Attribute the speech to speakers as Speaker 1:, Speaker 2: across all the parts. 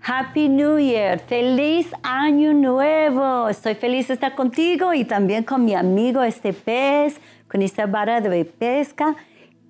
Speaker 1: Happy New Year, feliz año nuevo. Estoy feliz de estar contigo y también con mi amigo este pez, con esta vara de pesca.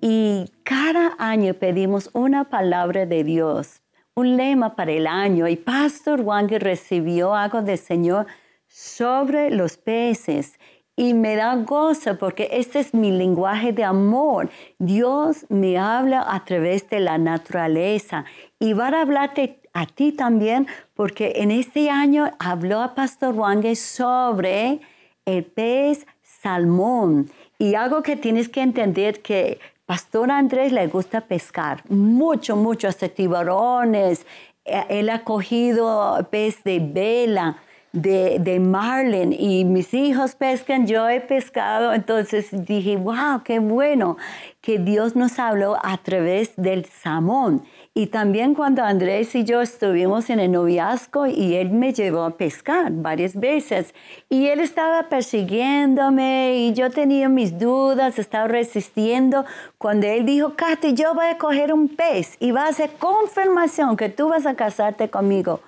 Speaker 1: Y cada año pedimos una palabra de Dios, un lema para el año. Y Pastor Wangi recibió algo del Señor sobre los peces. Y me da gozo porque este es mi lenguaje de amor. Dios me habla a través de la naturaleza y va a hablarte a ti también, porque en este año habló a Pastor Wange sobre el pez salmón. Y algo que tienes que entender que Pastor Andrés le gusta pescar mucho, mucho, hasta tiburones. Eh, él ha cogido pez de vela, de, de marlin y mis hijos pescan, yo he pescado. Entonces dije, wow, qué bueno que Dios nos habló a través del salmón. Y también cuando Andrés y yo estuvimos en el noviazgo y él me llevó a pescar varias veces y él estaba persiguiéndome y yo tenía mis dudas, estaba resistiendo. Cuando él dijo, Katy, yo voy a coger un pez y va a ser confirmación que tú vas a casarte conmigo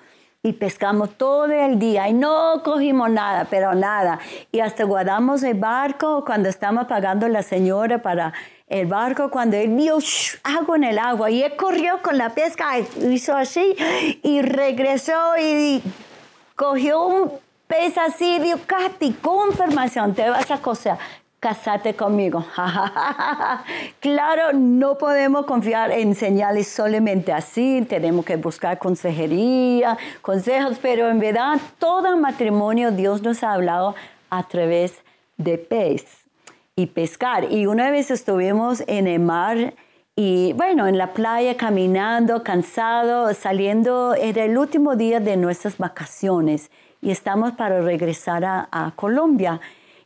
Speaker 1: y pescamos todo el día y no cogimos nada, pero nada. Y hasta guardamos el barco cuando estamos pagando la señora para el barco cuando él vio agua en el agua y él corrió con la pesca, hizo así y regresó y cogió un pez así dijo, Katy, confirmación, te vas a coser, casarte conmigo. claro, no podemos confiar en señales solamente así, tenemos que buscar consejería, consejos, pero en verdad todo matrimonio Dios nos ha hablado a través de pez y pescar. Y una vez estuvimos en el mar y bueno, en la playa caminando, cansado, saliendo, era el último día de nuestras vacaciones y estamos para regresar a, Colombia.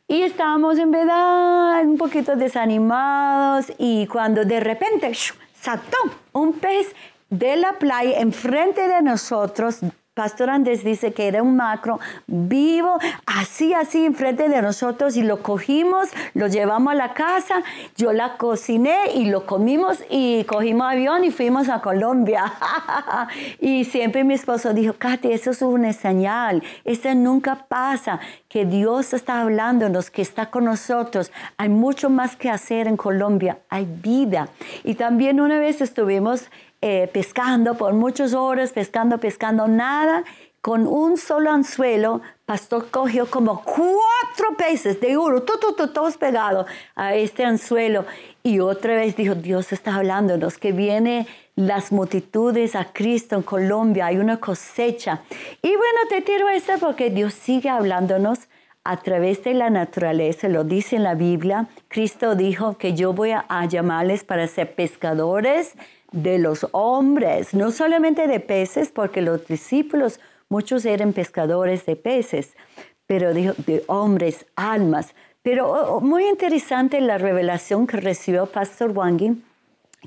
Speaker 1: Y estábamos en verdad un poquito desanimados y cuando de repente saltó un pez de la playa enfrente de nosotros, Pastor Andrés dice que era un macro vivo, así, así enfrente de nosotros y lo cogimos, lo llevamos a la casa, yo la cociné y lo comimos y cogimos avión y fuimos a Colombia. y siempre mi esposo dijo, Katy, eso es una señal, eso nunca pasa, que Dios está hablándonos, que está con nosotros. Hay mucho más que hacer en Colombia, hay vida. Y también una vez estuvimos eh, pescando por muchas horas, pescando, pescando, nada. Con un solo anzuelo, Pastor cogió como cuatro peces de oro, todos pegados a este anzuelo. Y otra vez dijo, Dios está hablándonos, que viene las multitudes a Cristo en Colombia, hay una cosecha. Y bueno, te tiro esto porque Dios sigue hablándonos a través de la naturaleza, lo dice en la Biblia. Cristo dijo que yo voy a llamarles para ser pescadores de los hombres, no solamente de peces, porque los discípulos, muchos eran pescadores de peces, pero de, de hombres, almas. Pero oh, oh, muy interesante la revelación que recibió Pastor Wangi,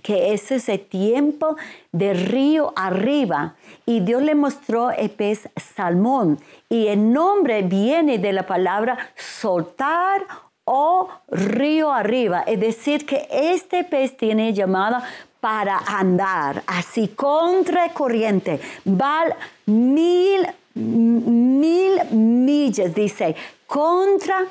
Speaker 1: que es ese tiempo de río arriba y Dios le mostró el pez salmón y el nombre viene de la palabra soltar o río arriba, es decir, que este pez tiene llamada para andar así contra corriente. Va mil, mil millas, dice, contra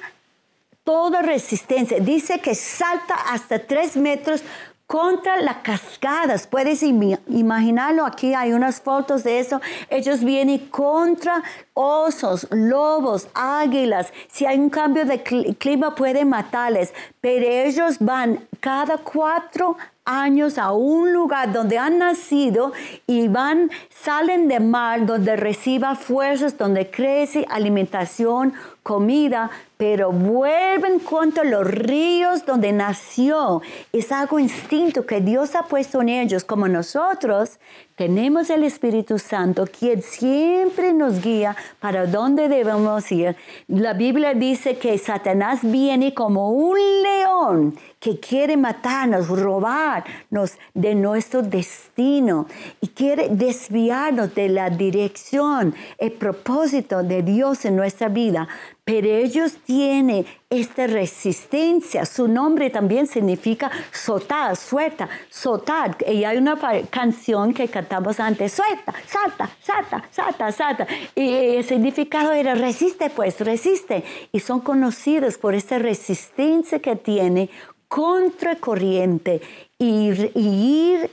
Speaker 1: toda resistencia. Dice que salta hasta tres metros contra las cascadas. Puedes imaginarlo, aquí hay unas fotos de eso. Ellos vienen contra osos, lobos, águilas. Si hay un cambio de clima puede matarles, pero ellos van cada cuatro años a un lugar donde han nacido y van, salen de mar, donde reciba fuerzas, donde crece alimentación, comida, pero vuelven contra los ríos donde nació. Es algo instinto que Dios ha puesto en ellos, como nosotros tenemos el Espíritu Santo, quien siempre nos guía para dónde debemos ir. La Biblia dice que Satanás viene como un león que quiere matarnos, robarnos de nuestro destino y quiere desviarnos de la dirección, el propósito de Dios en nuestra vida pero ellos tienen esta resistencia. Su nombre también significa soltar, suelta, soltar. Y hay una canción que cantamos antes, suelta, salta, salta, salta, salta. Y el significado era resiste, pues, resiste. Y son conocidos por esta resistencia que tiene contra corriente y, ir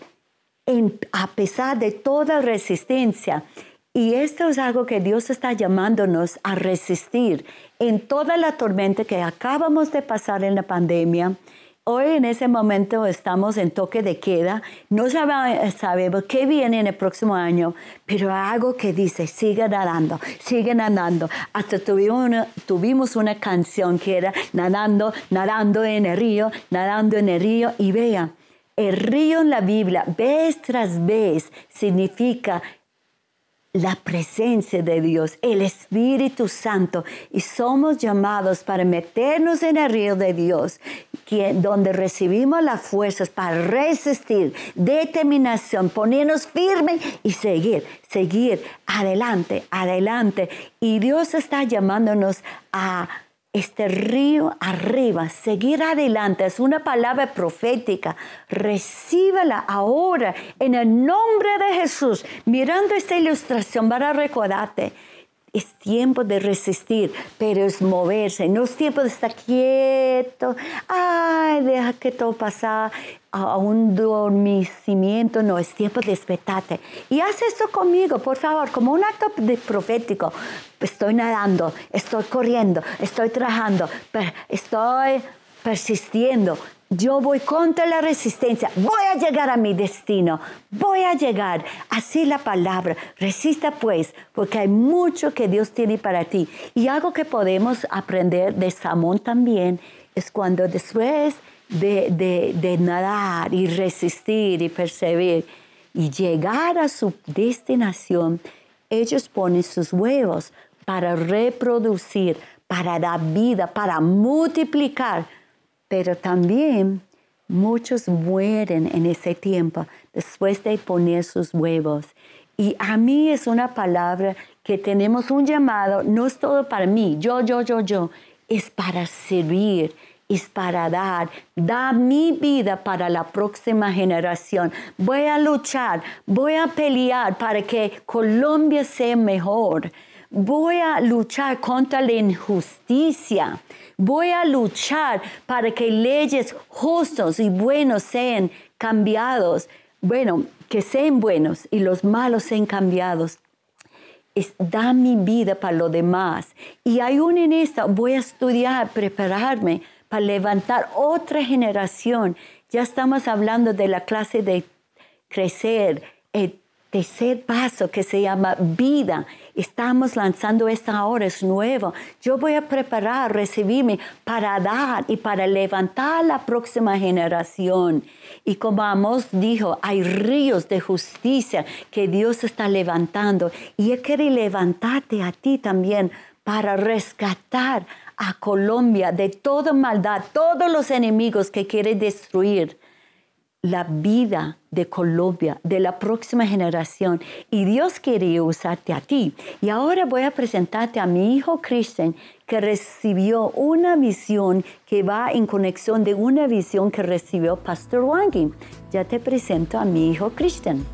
Speaker 1: a pesar de toda resistencia. Y esto es algo que Dios está llamándonos a resistir en toda la tormenta que acabamos de pasar en la pandemia. Hoy en ese momento estamos en toque de queda, no sabemos qué viene en el próximo año, pero algo que dice, sigue nadando, sigue nadando. Hasta tuvimos una, tuvimos una canción que era nadando, nadando en el río, nadando en el río, y vea, el río en la Biblia, vez tras vez, significa la presencia de Dios, el Espíritu Santo, y somos llamados para meternos en el río de Dios, donde recibimos las fuerzas para resistir, determinación, ponernos firmes y seguir, seguir adelante, adelante. Y Dios está llamándonos a este río arriba, seguir adelante. Es una palabra profética. Recíbela ahora en el nombre de Jesús. Mirando esta ilustración para recordarte es tiempo de resistir, pero es moverse, no es tiempo de estar quieto, ay, deja que todo pase a un dormicimiento, no, es tiempo de despertarte. Y haz esto conmigo, por favor, como un acto de profético. Estoy nadando, estoy corriendo, estoy trabajando, estoy persistiendo, yo voy contra la resistencia, voy a llegar a mi destino, voy a llegar. Así la palabra, resista pues, porque hay mucho que Dios tiene para ti. Y algo que podemos aprender de Samón también es cuando después de, de nadar y resistir y perseverar y llegar a su destinación, ellos ponen sus huevos para reproducir, para dar vida, para multiplicar pero también muchos mueren en ese tiempo después de poner sus huevos. Y a mí es una palabra que tenemos un llamado, no es todo para mí, yo, yo, yo, yo, es para servir, es para dar, da mi vida para la próxima generación. Voy a luchar, voy a pelear para que Colombia sea mejor. Voy a luchar contra la injusticia. Voy a luchar para que leyes justos y buenos sean cambiados. Bueno, que sean buenos y los malos sean cambiados. Es, da mi vida para lo demás. Y aún en esta voy a estudiar, prepararme para levantar otra generación. Ya estamos hablando de la clase de crecer, eh, tercer paso que se llama vida. Estamos lanzando esta hora, es nuevo. Yo voy a preparar, recibirme para dar y para levantar la próxima generación. Y como Amos dijo, hay ríos de justicia que Dios está levantando. Y Él quiere levantarte a ti también para rescatar a Colombia de toda maldad, todos los enemigos que quiere destruir la vida de Colombia, de la próxima generación. Y Dios quería usarte a ti. Y ahora voy a presentarte a mi hijo Christian, que recibió una visión que va en conexión de una visión que recibió Pastor Wangi. Ya te presento a mi hijo Christian.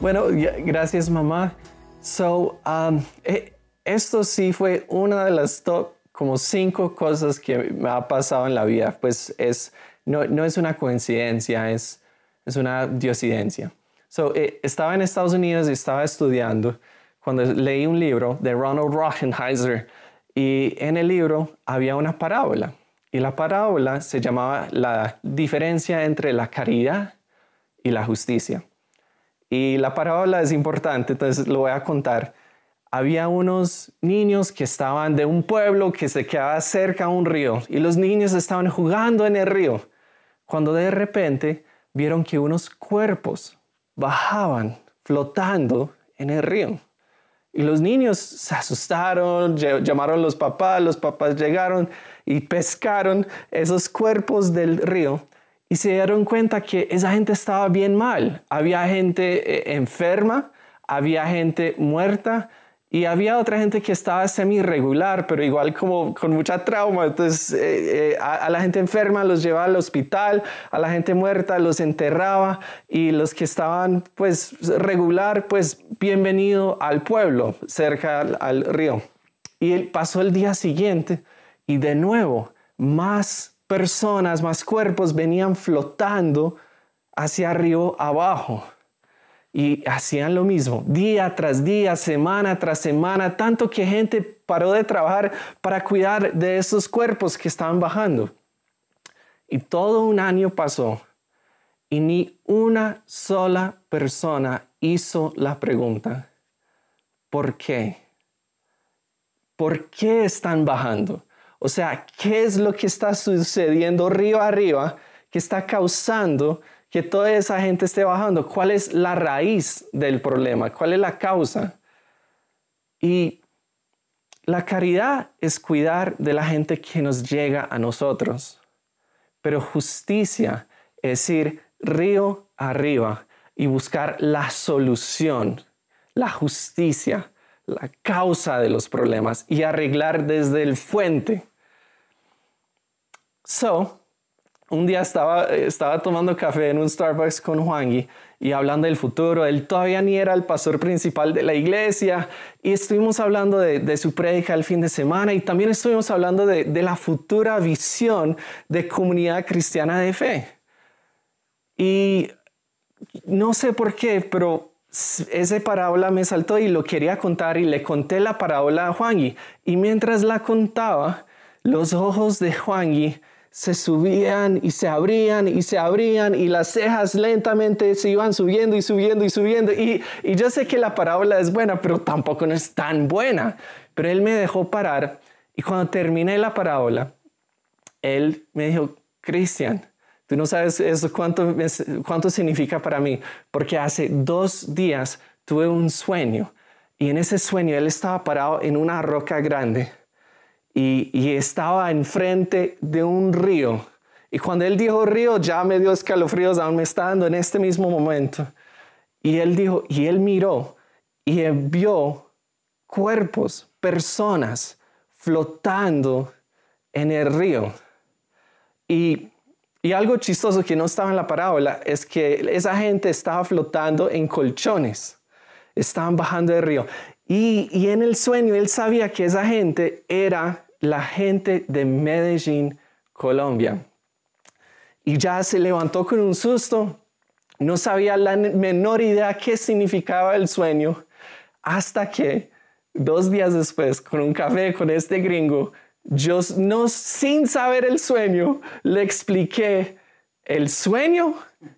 Speaker 2: Bueno, gracias mamá. So, um, eh, esto sí fue una de las top como cinco cosas que me ha pasado en la vida. Pues es no, es una coincidencia, es, es una diosidencia. Eh, estaba en Estados Unidos y estaba estudiando cuando leí un libro de Ronald Rochenheiser y en el libro había una parábola y la parábola se llamaba la diferencia entre la caridad y la justicia. Y la parábola es importante, entonces lo voy a contar. Había unos niños que estaban de un pueblo que se quedaba cerca a un río y los niños estaban jugando en el río cuando de repente vieron que unos cuerpos bajaban flotando en el río. Y los niños se asustaron, llamaron a los papás, los papás llegaron y pescaron esos cuerpos del río y se dieron cuenta que esa gente estaba bien mal. Había gente eh, enferma, había gente muerta, y había otra gente que estaba semi-regular, pero igual como con mucha trauma. Entonces eh, eh, a, la gente enferma los llevaba al hospital, a la gente muerta los enterraba y los que estaban pues regular, pues bienvenido al pueblo cerca al, río. Y pasó el día siguiente y de nuevo más personas, más cuerpos venían flotando hacia río abajo y hacían lo mismo, día tras día, semana tras semana, tanto que gente paró de trabajar para cuidar de esos cuerpos que estaban bajando. Y todo un año pasó y ni una sola persona hizo la pregunta, ¿por qué? ¿Por qué están bajando? O sea, ¿qué es lo que está sucediendo río arriba que está causando que toda esa gente esté bajando? ¿Cuál es la raíz del problema? ¿Cuál es la causa? Y la caridad es cuidar de la gente que nos llega a nosotros. Pero justicia es ir río arriba y buscar la solución, la justicia, la causa de los problemas y arreglar desde el fuente. So, un día estaba, estaba tomando café en un Starbucks con Juan y hablando del futuro. Él todavía ni era el pastor principal de la iglesia y estuvimos hablando de, su prédica el fin de semana y también estuvimos hablando de, de la futura visión de comunidad cristiana de fe. Y no sé por qué, pero esa parábola me saltó y lo quería contar y le conté la parábola a Juan Y mientras la contaba, los ojos de Juan se subían y se abrían y se abrían y las cejas lentamente se iban subiendo y subiendo y subiendo. Y, y yo sé que la parábola es buena, pero tampoco es tan buena. Pero él me dejó parar y cuando terminé la parábola, él me dijo, Cristian, tú no sabes eso cuánto, cuánto significa para mí, porque hace dos días tuve un sueño y en ese sueño él estaba parado en una roca grande y, estaba enfrente de un río. Y cuando él dijo río, ya me dio escalofríos, aún me está dando en este mismo momento. Y él dijo, y él miró y vio cuerpos, personas flotando en el río. Y, y algo chistoso que no estaba en la parábola es que esa gente estaba flotando en colchones, estaban bajando del río. Y, en el sueño él sabía que esa gente era la gente de Medellín, Colombia. Y ya se levantó con un susto, no sabía la menor idea qué significaba el sueño, hasta que dos días después, con un café con este gringo, yo no, sin saber el sueño, le expliqué el sueño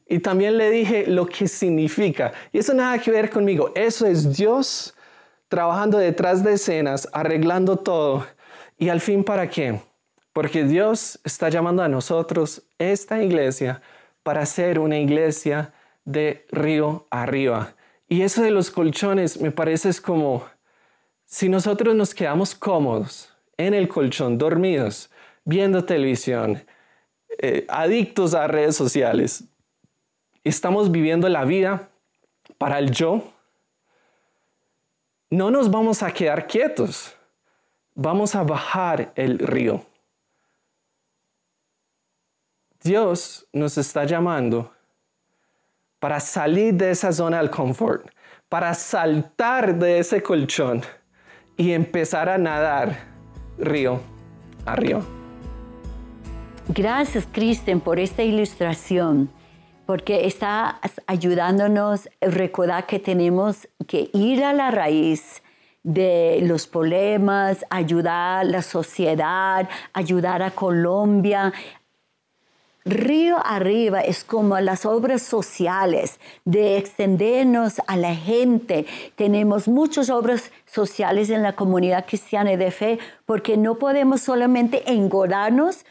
Speaker 2: y también le dije lo que significa. Y eso nada que ver conmigo, eso es Dios trabajando detrás de escenas, arreglando todo. ¿Y al fin para qué? Porque Dios está llamando a nosotros, esta iglesia, para ser una iglesia de río arriba. Y eso de los colchones me parece es como si nosotros nos quedamos cómodos en el colchón, dormidos, viendo televisión, eh, adictos a redes sociales, estamos viviendo la vida para el yo, no nos vamos a quedar quietos. Vamos a bajar el río. Dios nos está llamando para salir de esa zona del confort, para saltar de ese colchón y empezar a nadar río a río.
Speaker 1: Gracias, Kristen, por esta ilustración porque está ayudándonos a recordar que tenemos que ir a la raíz de los problemas, ayudar a la sociedad, ayudar a Colombia. Río arriba es como las obras sociales de extendernos a la gente. Tenemos muchas obras sociales en la comunidad cristiana de fe porque no podemos solamente engordarnos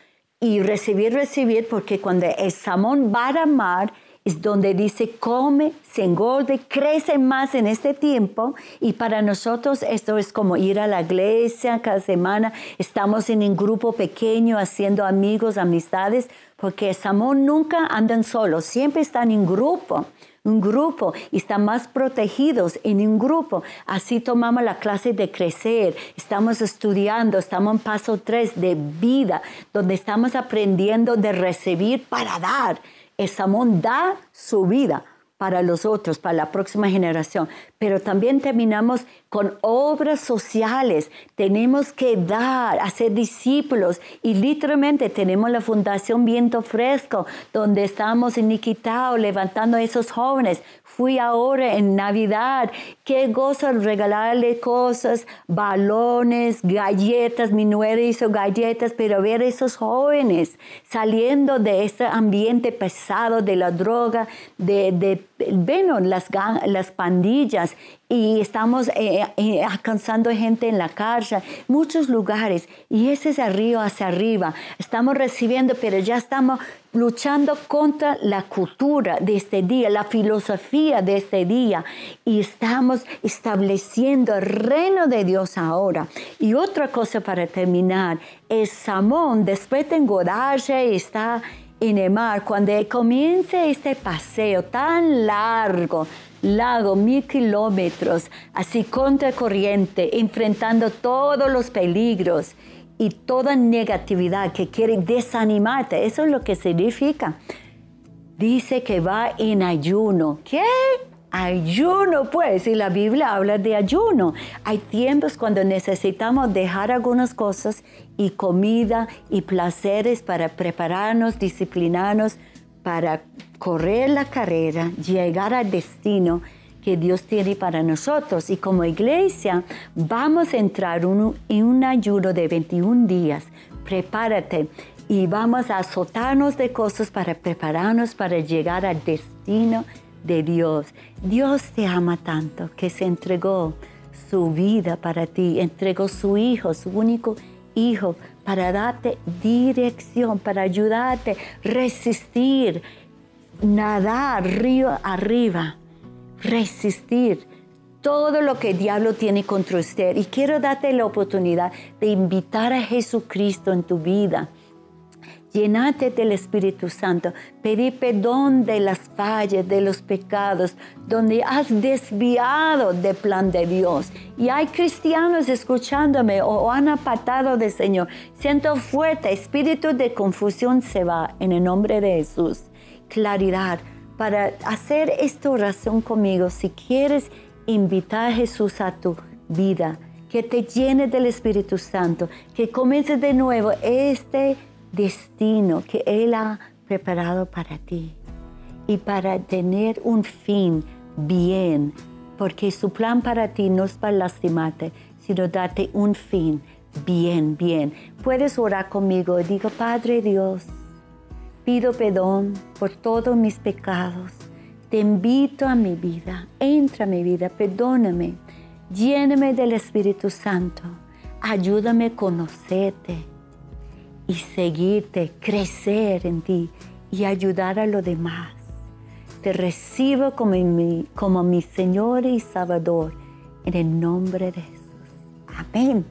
Speaker 1: y recibir, recibir, porque cuando el salmón va a mar es donde dice come, se engorde, crece más en este tiempo y para nosotros esto es como ir a la iglesia cada semana, estamos en un grupo pequeño haciendo amigos, amistades, porque Samón nunca andan solos, siempre están en grupo un grupo y están más protegidos en un grupo. Así tomamos la clase de crecer, estamos estudiando, estamos en paso 3 de vida, donde estamos aprendiendo de recibir para dar. El Samón da su vida para los otros, para la próxima generación. Pero también terminamos con obras sociales. Tenemos que dar, hacer discípulos. Y literalmente tenemos la Fundación Viento Fresco, donde estamos en Niquitao levantando a esos jóvenes. Fui ahora en Navidad. Qué gozo regalarle cosas, balones, galletas. Mi nuera hizo galletas, pero ver a esos jóvenes saliendo de este ambiente pesado de la droga, de, de bueno, las, las pandillas y estamos eh, eh, alcanzando gente en la calle, muchos lugares, y ese es río hacia arriba. Estamos recibiendo, pero ya estamos luchando contra la cultura de este día, la filosofía de este día, y estamos estableciendo el reino de Dios ahora. Y otra cosa para terminar, es Samón, después de engordarse, está en el mar, cuando comience este paseo tan largo, lago, mil kilómetros, así contra corriente, enfrentando todos los peligros y toda negatividad que quiere desanimarte. Eso es lo que significa. Dice que va en ayuno. ¿Qué? Ayuno, pues, y la Biblia habla de ayuno. Hay tiempos cuando necesitamos dejar algunas cosas y comida y placeres para prepararnos, disciplinarnos, para correr la carrera, llegar al destino que Dios tiene para nosotros. Y como iglesia vamos a entrar en un ayuno de 21 días. Prepárate y vamos a azotarnos de cosas para prepararnos para llegar al destino de Dios. Dios te ama tanto que se entregó su vida para ti, entregó su Hijo, su único Hijo, para darte dirección, para ayudarte resistir nadar río arriba, resistir todo lo que el diablo tiene contra usted. Y quiero darte la oportunidad de invitar a Jesucristo en tu vida. Llenate del Espíritu Santo, pedir perdón de las fallas, de los pecados, donde has desviado del plan de Dios. Y hay cristianos escuchándome o, han apartado del Señor. Siento fuerte, espíritu de confusión se va en el nombre de Jesús claridad para hacer esta oración conmigo. Si quieres invitar a Jesús a tu vida, que te llene del Espíritu Santo, que comiences de nuevo este destino que Él ha preparado para ti y para tener un fin bien, porque su plan para ti no es para lastimarte, sino darte un fin bien, bien. Puedes orar conmigo y digo, Padre Dios, Pido perdón por todos mis pecados. Te invito a mi vida. Entra a mi vida. Perdóname. Lléname del Espíritu Santo. Ayúdame a conocerte y seguirte, crecer en ti y ayudar a los demás. Te recibo como mi, como mi Señor y Salvador en el nombre de Jesús. Amén.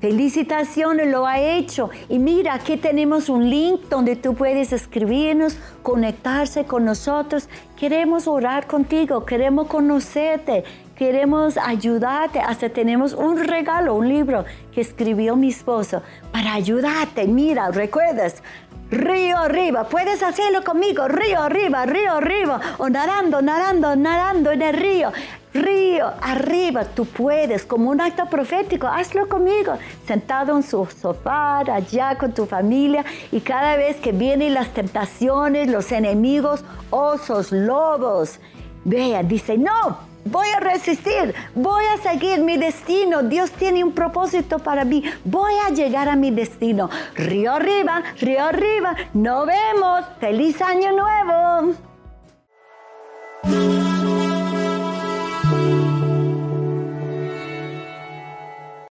Speaker 1: Felicitaciones, lo ha hecho. Y mira, aquí tenemos un link donde tú puedes escribirnos, conectarse con nosotros. Queremos orar contigo, queremos conocerte, queremos ayudarte. Hasta tenemos un regalo, un libro que escribió mi esposo para ayudarte. Mira, recuerdas, río arriba. Puedes hacerlo conmigo, río arriba, río arriba, o nadando, nadando, nadando en el río. Río, arriba, tú puedes, como un acto profético, hazlo conmigo, sentado en su sofá, allá con tu familia, y cada vez que vienen las tentaciones, los enemigos, osos, lobos, vea, dice, no, Voy a resistir, voy a seguir mi destino. Dios tiene un propósito para mí. Voy a llegar a mi destino. Río arriba, río arriba. Nos vemos. Feliz año nuevo.